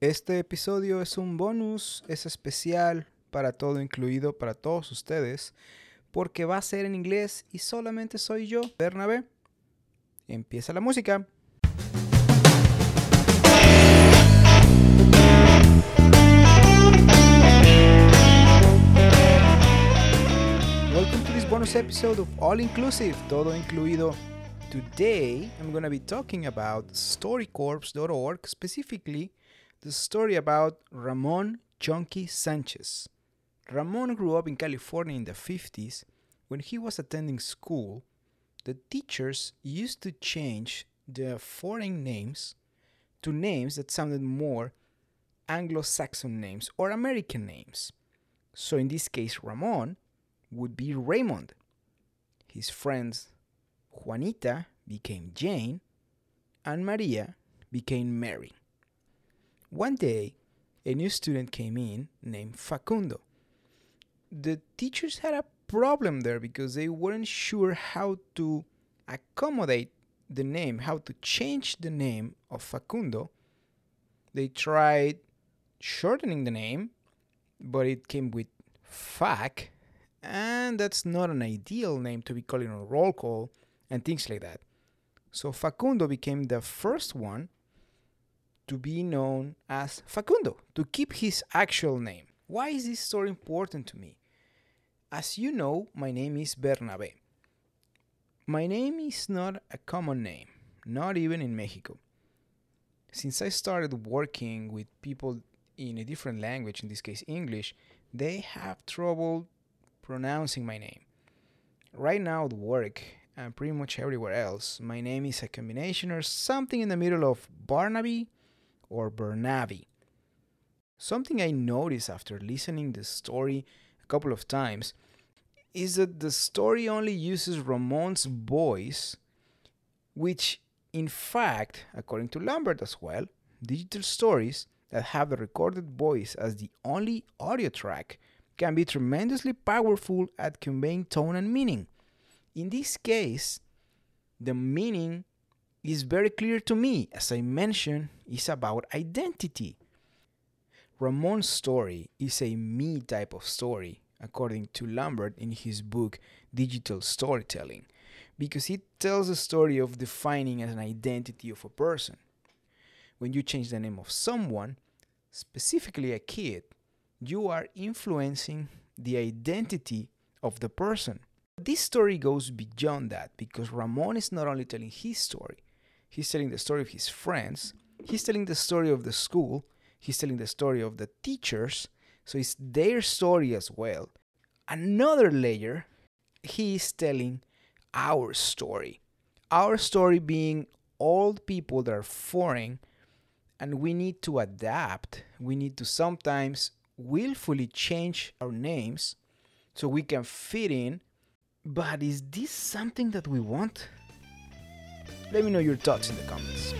Este episodio es un bonus, es especial para todo incluido, para todos ustedes, porque va a ser en inglés y solamente soy yo, Bernabé. Empieza la música. Welcome to this bonus episode of All Inclusive, todo incluido. Today I'm going to be talking about storycorps.org, specifically the story about Ramon Chunky Sanchez. Ramon grew up in California in the 50s. When he was attending school, the teachers used to change the foreign names to names that sounded more Anglo Saxon names or American names. So in this case, Ramon would be Raymond. His friends Juanita became Jane, and Maria became Mary. One day, a new student came in named Facundo. The teachers had a problem there because they weren't sure how to accommodate the name, how to change the name of Facundo. They tried shortening the name, but it came with Fac, and that's not an ideal name to be calling on roll call and things like that. So Facundo became the first one to be known as Facundo, to keep his actual name. Why is this story important to me? As you know, my name is Bernabe. My name is not a common name, not even in Mexico. Since I started working with people in a different language, in this case English, they have trouble pronouncing my name. Right now at work and pretty much everywhere else, my name is a combination or something in the middle of Barnaby or Bernavi. Something I noticed after listening the story a couple of times is that the story only uses Ramon's voice, which in fact, according to Lambert as well, digital stories that have the recorded voice as the only audio track can be tremendously powerful at conveying tone and meaning. In this case, the meaning is very clear to me. As I mentioned, is about identity. Ramon's story is a me type of story, according to Lambert in his book Digital Storytelling, because it tells a story of defining an identity of a person. When you change the name of someone, specifically a kid, you are influencing the identity of the person. This story goes beyond that because Ramon is not only telling his story, he's telling the story of his friends, he's telling the story of the school, he's telling the story of the teachers, so it's their story as well. Another layer, he is telling our story. Our story being all people that are foreign and we need to adapt. We need to sometimes willfully change our names so we can fit in. But is this something that we want? Let me know your thoughts in the comments.